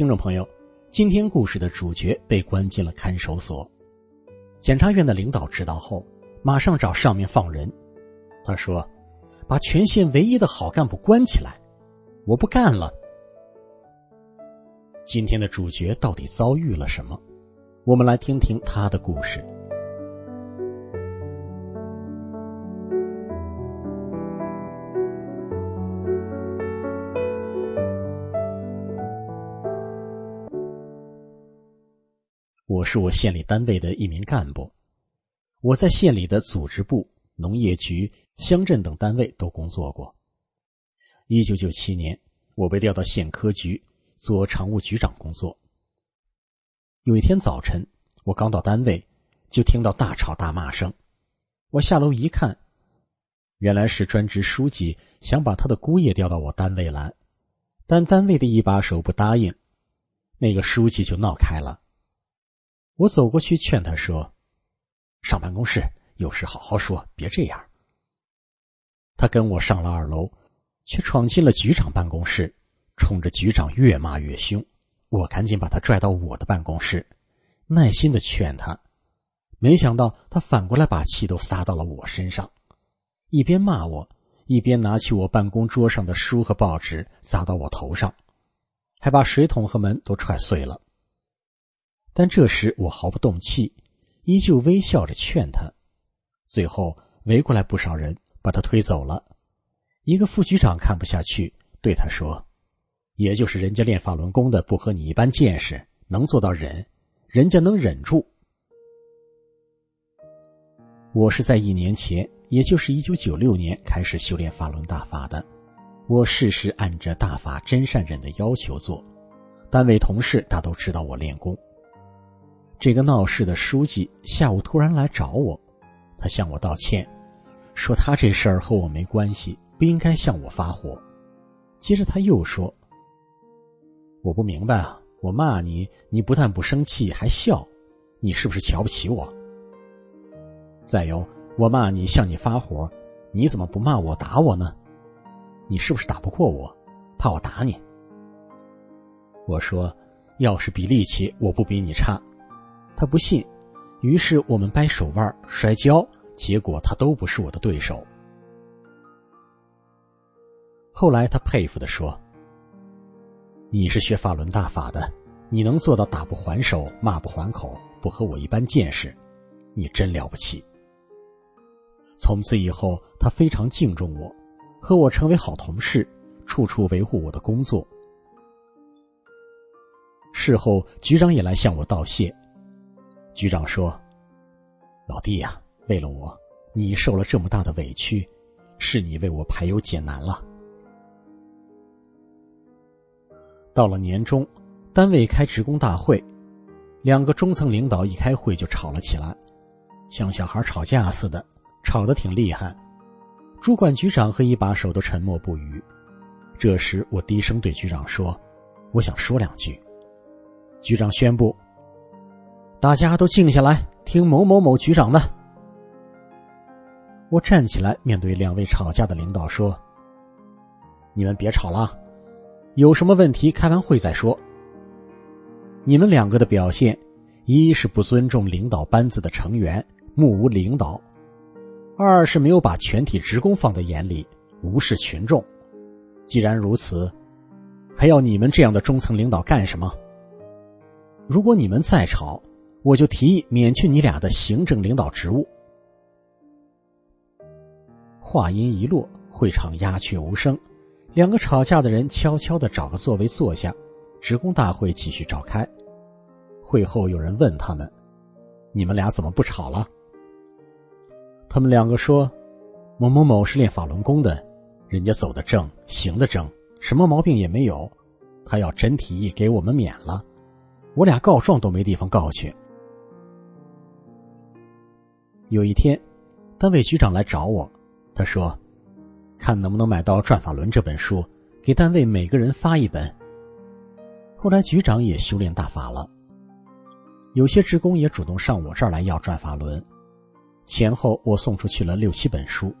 听众朋友，今天故事的主角被关进了看守所。检察院的领导知道后，马上找上面放人。他说：“把全县唯一的好干部关起来，我不干了。”今天的主角到底遭遇了什么？我们来听听他的故事。我是我县里单位的一名干部，我在县里的组织部、农业局、乡镇等单位都工作过。一九九七年，我被调到县科局做常务局长工作。有一天早晨，我刚到单位，就听到大吵大骂声。我下楼一看，原来是专职书记想把他的姑爷调到我单位来，但单位的一把手不答应，那个书记就闹开了。我走过去劝他说：“上办公室有事好好说，别这样。”他跟我上了二楼，却闯进了局长办公室，冲着局长越骂越凶。我赶紧把他拽到我的办公室，耐心的劝他，没想到他反过来把气都撒到了我身上，一边骂我，一边拿起我办公桌上的书和报纸砸到我头上，还把水桶和门都踹碎了。但这时我毫不动气，依旧微笑着劝他。最后围过来不少人，把他推走了。一个副局长看不下去，对他说：“也就是人家练法轮功的不和你一般见识，能做到忍，人家能忍住。我是在一年前，也就是一九九六年开始修炼法轮大法的。我事事按着大法真善忍的要求做，单位同事大都知道我练功。”这个闹事的书记下午突然来找我，他向我道歉，说他这事儿和我没关系，不应该向我发火。接着他又说：“我不明白啊，我骂你，你不但不生气，还笑，你是不是瞧不起我？再有，我骂你向你发火，你怎么不骂我打我呢？你是不是打不过我，怕我打你？”我说：“要是比力气，我不比你差。”他不信，于是我们掰手腕、摔跤，结果他都不是我的对手。后来他佩服的说：“你是学法轮大法的，你能做到打不还手、骂不还口，不和我一般见识，你真了不起。”从此以后，他非常敬重我，和我成为好同事，处处维护我的工作。事后，局长也来向我道谢。局长说：“老弟呀，为了我，你受了这么大的委屈，是你为我排忧解难了。”到了年终，单位开职工大会，两个中层领导一开会就吵了起来，像小孩吵架似的，吵得挺厉害。主管局长和一把手都沉默不语。这时，我低声对局长说：“我想说两句。”局长宣布。大家都静下来，听某某某局长的。我站起来，面对两位吵架的领导说：“你们别吵了，有什么问题开完会再说。你们两个的表现，一是不尊重领导班子的成员，目无领导；二是没有把全体职工放在眼里，无视群众。既然如此，还要你们这样的中层领导干什么？如果你们再吵，”我就提议免去你俩的行政领导职务。话音一落，会场鸦雀无声，两个吵架的人悄悄的找个座位坐下，职工大会继续召开。会后有人问他们：“你们俩怎么不吵了？”他们两个说：“某某某是练法轮功的，人家走的正，行的正，什么毛病也没有。他要真提议给我们免了，我俩告状都没地方告去。”有一天，单位局长来找我，他说：“看能不能买到《转法轮》这本书，给单位每个人发一本。”后来局长也修炼大法了，有些职工也主动上我这儿来要《转法轮》。前后我送出去了六七本书。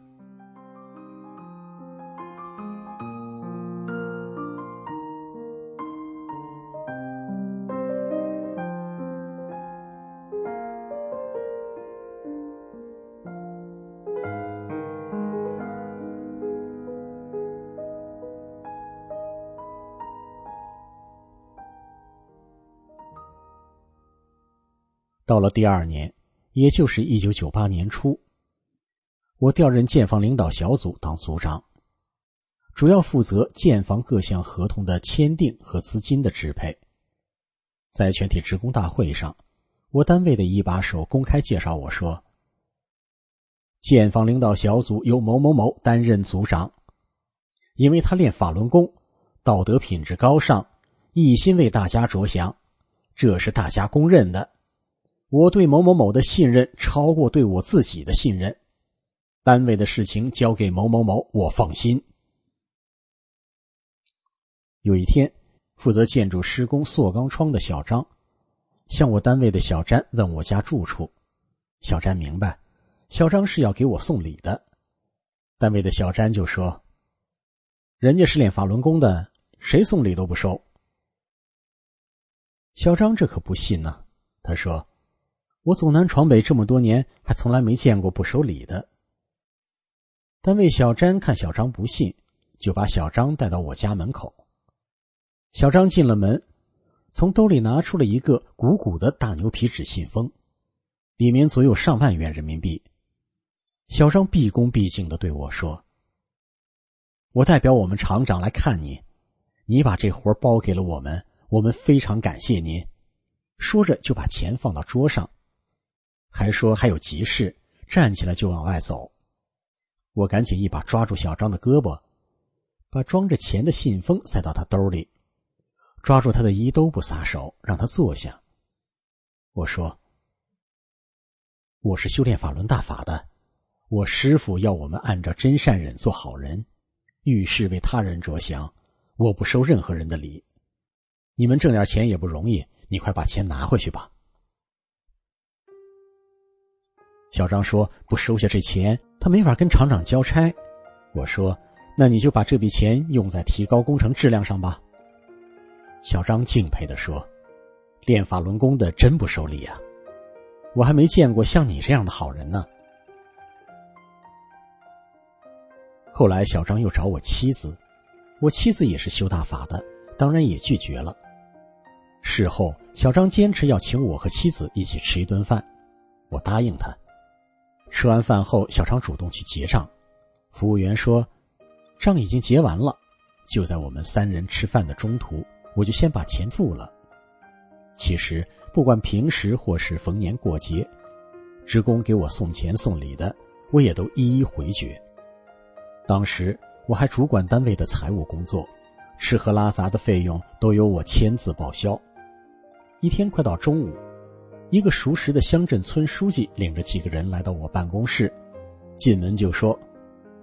到了第二年。也就是一九九八年初，我调任建房领导小组当组长，主要负责建房各项合同的签订和资金的支配。在全体职工大会上，我单位的一把手公开介绍我说：“建房领导小组由某某某担任组长，因为他练法轮功，道德品质高尚，一心为大家着想，这是大家公认的。”我对某某某的信任超过对我自己的信任，单位的事情交给某某某，我放心。有一天，负责建筑施工塑钢窗的小张，向我单位的小詹问我家住处。小詹明白，小张是要给我送礼的。单位的小詹就说：“人家是练法轮功的，谁送礼都不收。”小张这可不信呢，他说。我走南闯北这么多年，还从来没见过不收礼的。单位小詹看小张不信，就把小张带到我家门口。小张进了门，从兜里拿出了一个鼓鼓的大牛皮纸信封，里面足有上万元人民币。小张毕恭毕敬的对我说：“我代表我们厂长来看你，你把这活包给了我们，我们非常感谢您。”说着就把钱放到桌上。还说还有急事，站起来就往外走。我赶紧一把抓住小张的胳膊，把装着钱的信封塞到他兜里，抓住他的衣兜不撒手，让他坐下。我说：“我是修炼法轮大法的，我师傅要我们按照真善忍做好人，遇事为他人着想，我不收任何人的礼。你们挣点钱也不容易，你快把钱拿回去吧。”小张说：“不收下这钱，他没法跟厂长交差。”我说：“那你就把这笔钱用在提高工程质量上吧。”小张敬佩的说：“练法轮功的真不收礼啊，我还没见过像你这样的好人呢。”后来，小张又找我妻子，我妻子也是修大法的，当然也拒绝了。事后，小张坚持要请我和妻子一起吃一顿饭，我答应他。吃完饭后，小张主动去结账，服务员说：“账已经结完了。”就在我们三人吃饭的中途，我就先把钱付了。其实，不管平时或是逢年过节，职工给我送钱送礼的，我也都一一回绝。当时我还主管单位的财务工作，吃喝拉撒的费用都由我签字报销。一天快到中午。一个熟识的乡镇村书记领着几个人来到我办公室，进门就说：“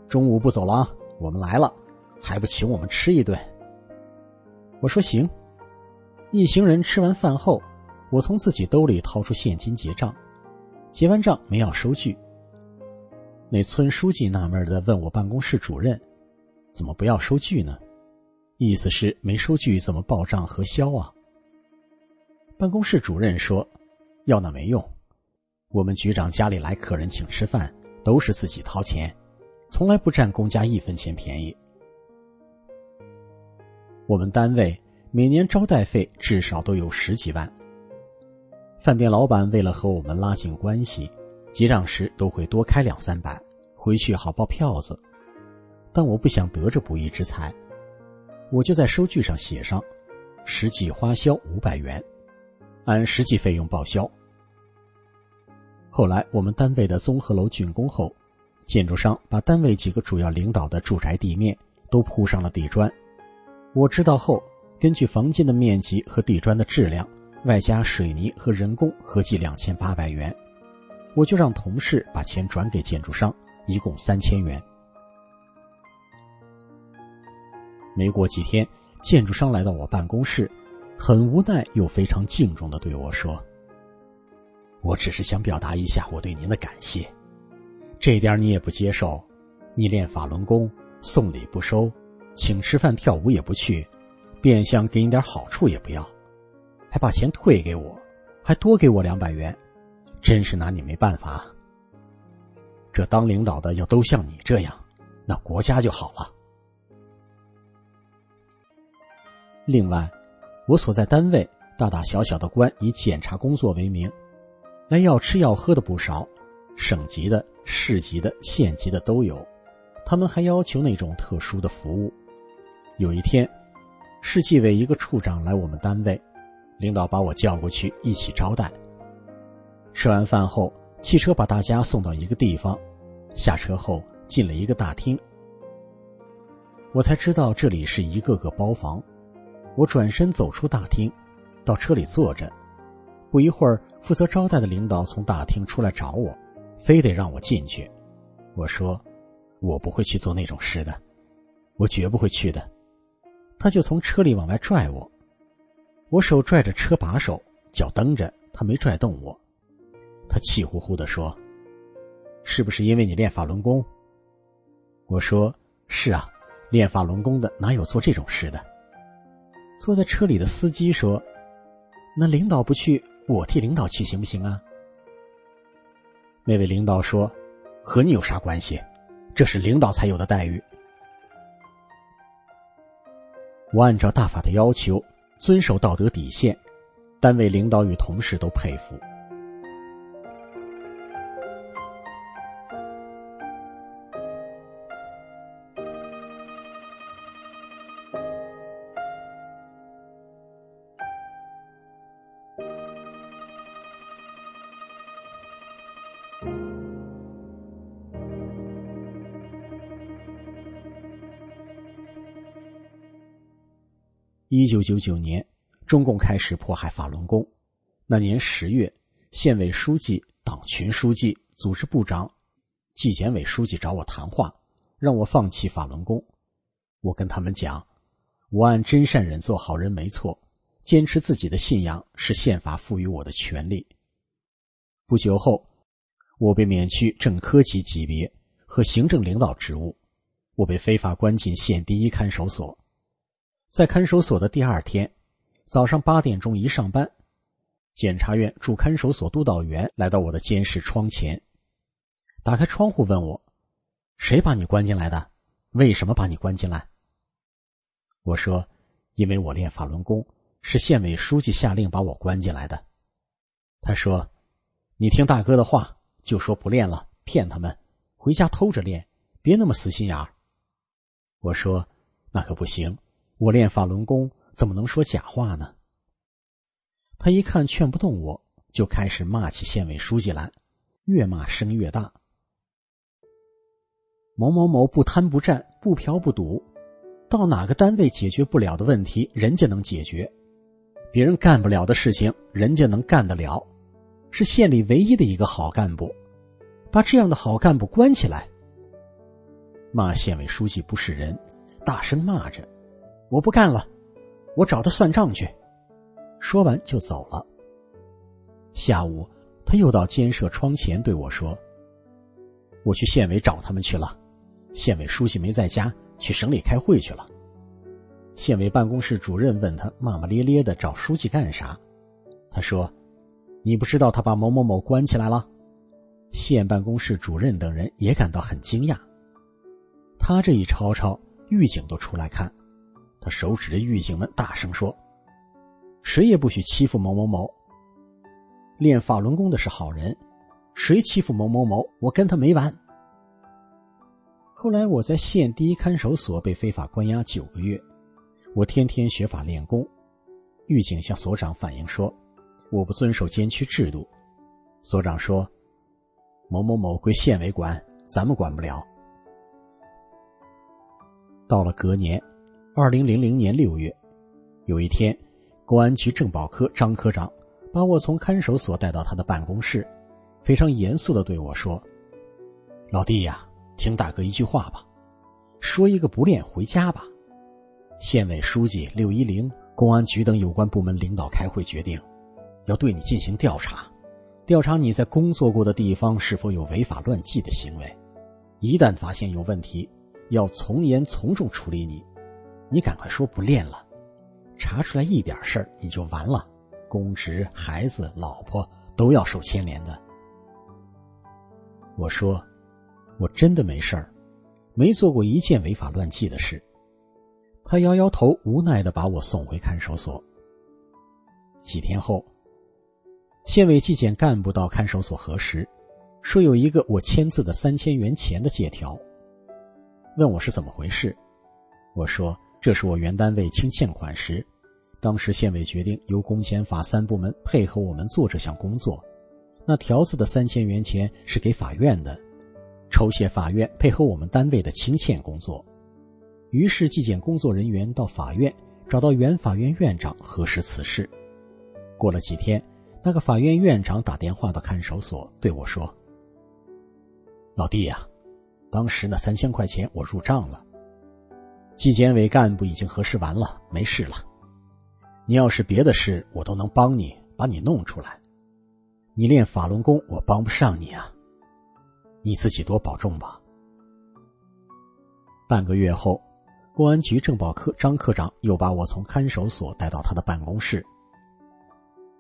中午不走了啊，我们来了，还不请我们吃一顿？”我说：“行。”一行人吃完饭后，我从自己兜里掏出现金结账，结完账没要收据。那村书记纳闷的问我办公室主任：“怎么不要收据呢？”意思是没收据怎么报账核销啊？办公室主任说。要那没用，我们局长家里来客人请吃饭，都是自己掏钱，从来不占公家一分钱便宜。我们单位每年招待费至少都有十几万，饭店老板为了和我们拉近关系，结账时都会多开两三百，回去好报票子。但我不想得这不义之财，我就在收据上写上，实际花销五百元。按实际费用报销。后来我们单位的综合楼竣工后，建筑商把单位几个主要领导的住宅地面都铺上了地砖。我知道后，根据房间的面积和地砖的质量，外加水泥和人工，合计两千八百元。我就让同事把钱转给建筑商，一共三千元。没过几天，建筑商来到我办公室，很无奈又非常敬重的对我说：“我只是想表达一下我对您的感谢，这点你也不接受，你练法轮功，送礼不收，请吃饭跳舞也不去，变相给你点好处也不要，还把钱退给我，还多给我两百元。”真是拿你没办法。这当领导的要都像你这样，那国家就好了。另外，我所在单位大大小小的官以检查工作为名，来要吃要喝的不少，省级的、市级的、县级的都有。他们还要求那种特殊的服务。有一天，市纪委一个处长来我们单位，领导把我叫过去一起招待。吃完饭后，汽车把大家送到一个地方，下车后进了一个大厅。我才知道这里是一个个包房。我转身走出大厅，到车里坐着。不一会儿，负责招待的领导从大厅出来找我，非得让我进去。我说：“我不会去做那种事的，我绝不会去的。”他就从车里往外拽我，我手拽着车把手，脚蹬着，他没拽动我。他气呼呼的说：“是不是因为你练法轮功？”我说：“是啊，练法轮功的哪有做这种事的？”坐在车里的司机说：“那领导不去，我替领导去行不行啊？”那位领导说：“和你有啥关系？这是领导才有的待遇。”我按照大法的要求，遵守道德底线，单位领导与同事都佩服。一九九九年，中共开始迫害法轮功。那年十月，县委书记、党群书记、组织部长、纪检委书记找我谈话，让我放弃法轮功。我跟他们讲，我按真善忍做好人没错，坚持自己的信仰是宪法赋予我的权利。不久后，我被免去正科级级别和行政领导职务，我被非法关进县第一看守所。在看守所的第二天，早上八点钟一上班，检察院驻看守所督导员来到我的监视窗前，打开窗户问我：“谁把你关进来的？为什么把你关进来？”我说：“因为我练法轮功，是县委书记下令把我关进来的。”他说：“你听大哥的话，就说不练了，骗他们，回家偷着练，别那么死心眼儿。”我说：“那可不行。”我练法轮功，怎么能说假话呢？他一看劝不动我，就开始骂起县委书记来，越骂声越大。某某某不贪不占不嫖不赌，到哪个单位解决不了的问题，人家能解决；别人干不了的事情，人家能干得了，是县里唯一的一个好干部。把这样的好干部关起来，骂县委书记不是人，大声骂着。我不干了，我找他算账去。说完就走了。下午，他又到监舍窗前对我说：“我去县委找他们去了，县委书记没在家，去省里开会去了。”县委办公室主任问他骂骂咧咧的找书记干啥？他说：“你不知道他把某某某关起来了？”县办公室主任等人也感到很惊讶。他这一吵吵，狱警都出来看。他手指着狱警们，大声说：“谁也不许欺负某某某。练法轮功的是好人，谁欺负某某某，我跟他没完。”后来我在县第一看守所被非法关押九个月，我天天学法练功。狱警向所长反映说：“我不遵守监区制度。所长说：“某某某归县委管，咱们管不了。”到了隔年，二零零零年六月，有一天，公安局政保科张科长把我从看守所带到他的办公室，非常严肃的对我说：“老弟呀，听大哥一句话吧，说一个不练回家吧。”县委书记六一零、公安局等有关部门领导开会决定，要对你进行调查，调查你在工作过的地方是否有违法乱纪的行为。一旦发现有问题，要从严从重处理你。你赶快说不练了，查出来一点事儿你就完了，公职、孩子、老婆都要受牵连的。我说，我真的没事儿，没做过一件违法乱纪的事。他摇摇头，无奈的把我送回看守所。几天后，县委纪检干部到看守所核实，说有一个我签字的三千元钱的借条，问我是怎么回事。我说这是我原单位清欠款时，当时县委决定由公检法三部门配合我们做这项工作，那条子的三千元钱是给法院的，酬谢法院配合我们单位的清欠工作。于是，纪检工作人员到法院找到原法院院长核实此事。过了几天，那个法院院长打电话到看守所对我说：“老弟呀，当时那三千块钱我入账了，纪检委干部已经核实完了，没事了。你要是别的事，我都能帮你把你弄出来。你练法轮功，我帮不上你啊，你自己多保重吧。”半个月后。公安局政保科张科长又把我从看守所带到他的办公室。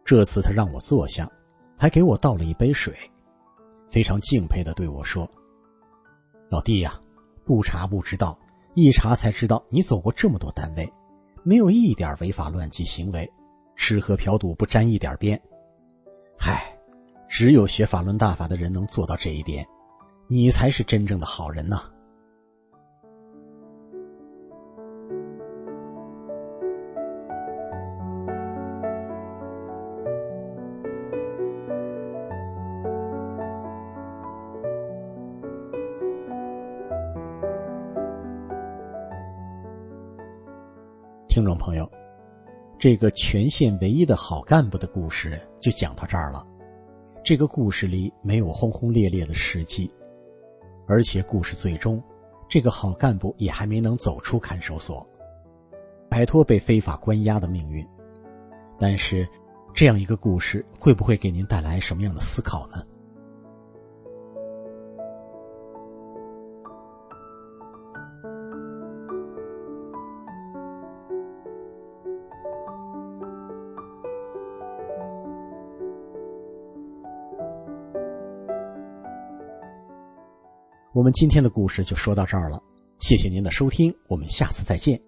这次他让我坐下，还给我倒了一杯水，非常敬佩的对我说：“老弟呀，不查不知道，一查才知道你走过这么多单位，没有一点违法乱纪行为，吃喝嫖赌不沾一点边。嗨，只有学法轮大法的人能做到这一点，你才是真正的好人呐。”听众朋友，这个全县唯一的好干部的故事就讲到这儿了。这个故事里没有轰轰烈烈的事迹，而且故事最终，这个好干部也还没能走出看守所，摆脱被非法关押的命运。但是，这样一个故事会不会给您带来什么样的思考呢？我们今天的故事就说到这儿了，谢谢您的收听，我们下次再见。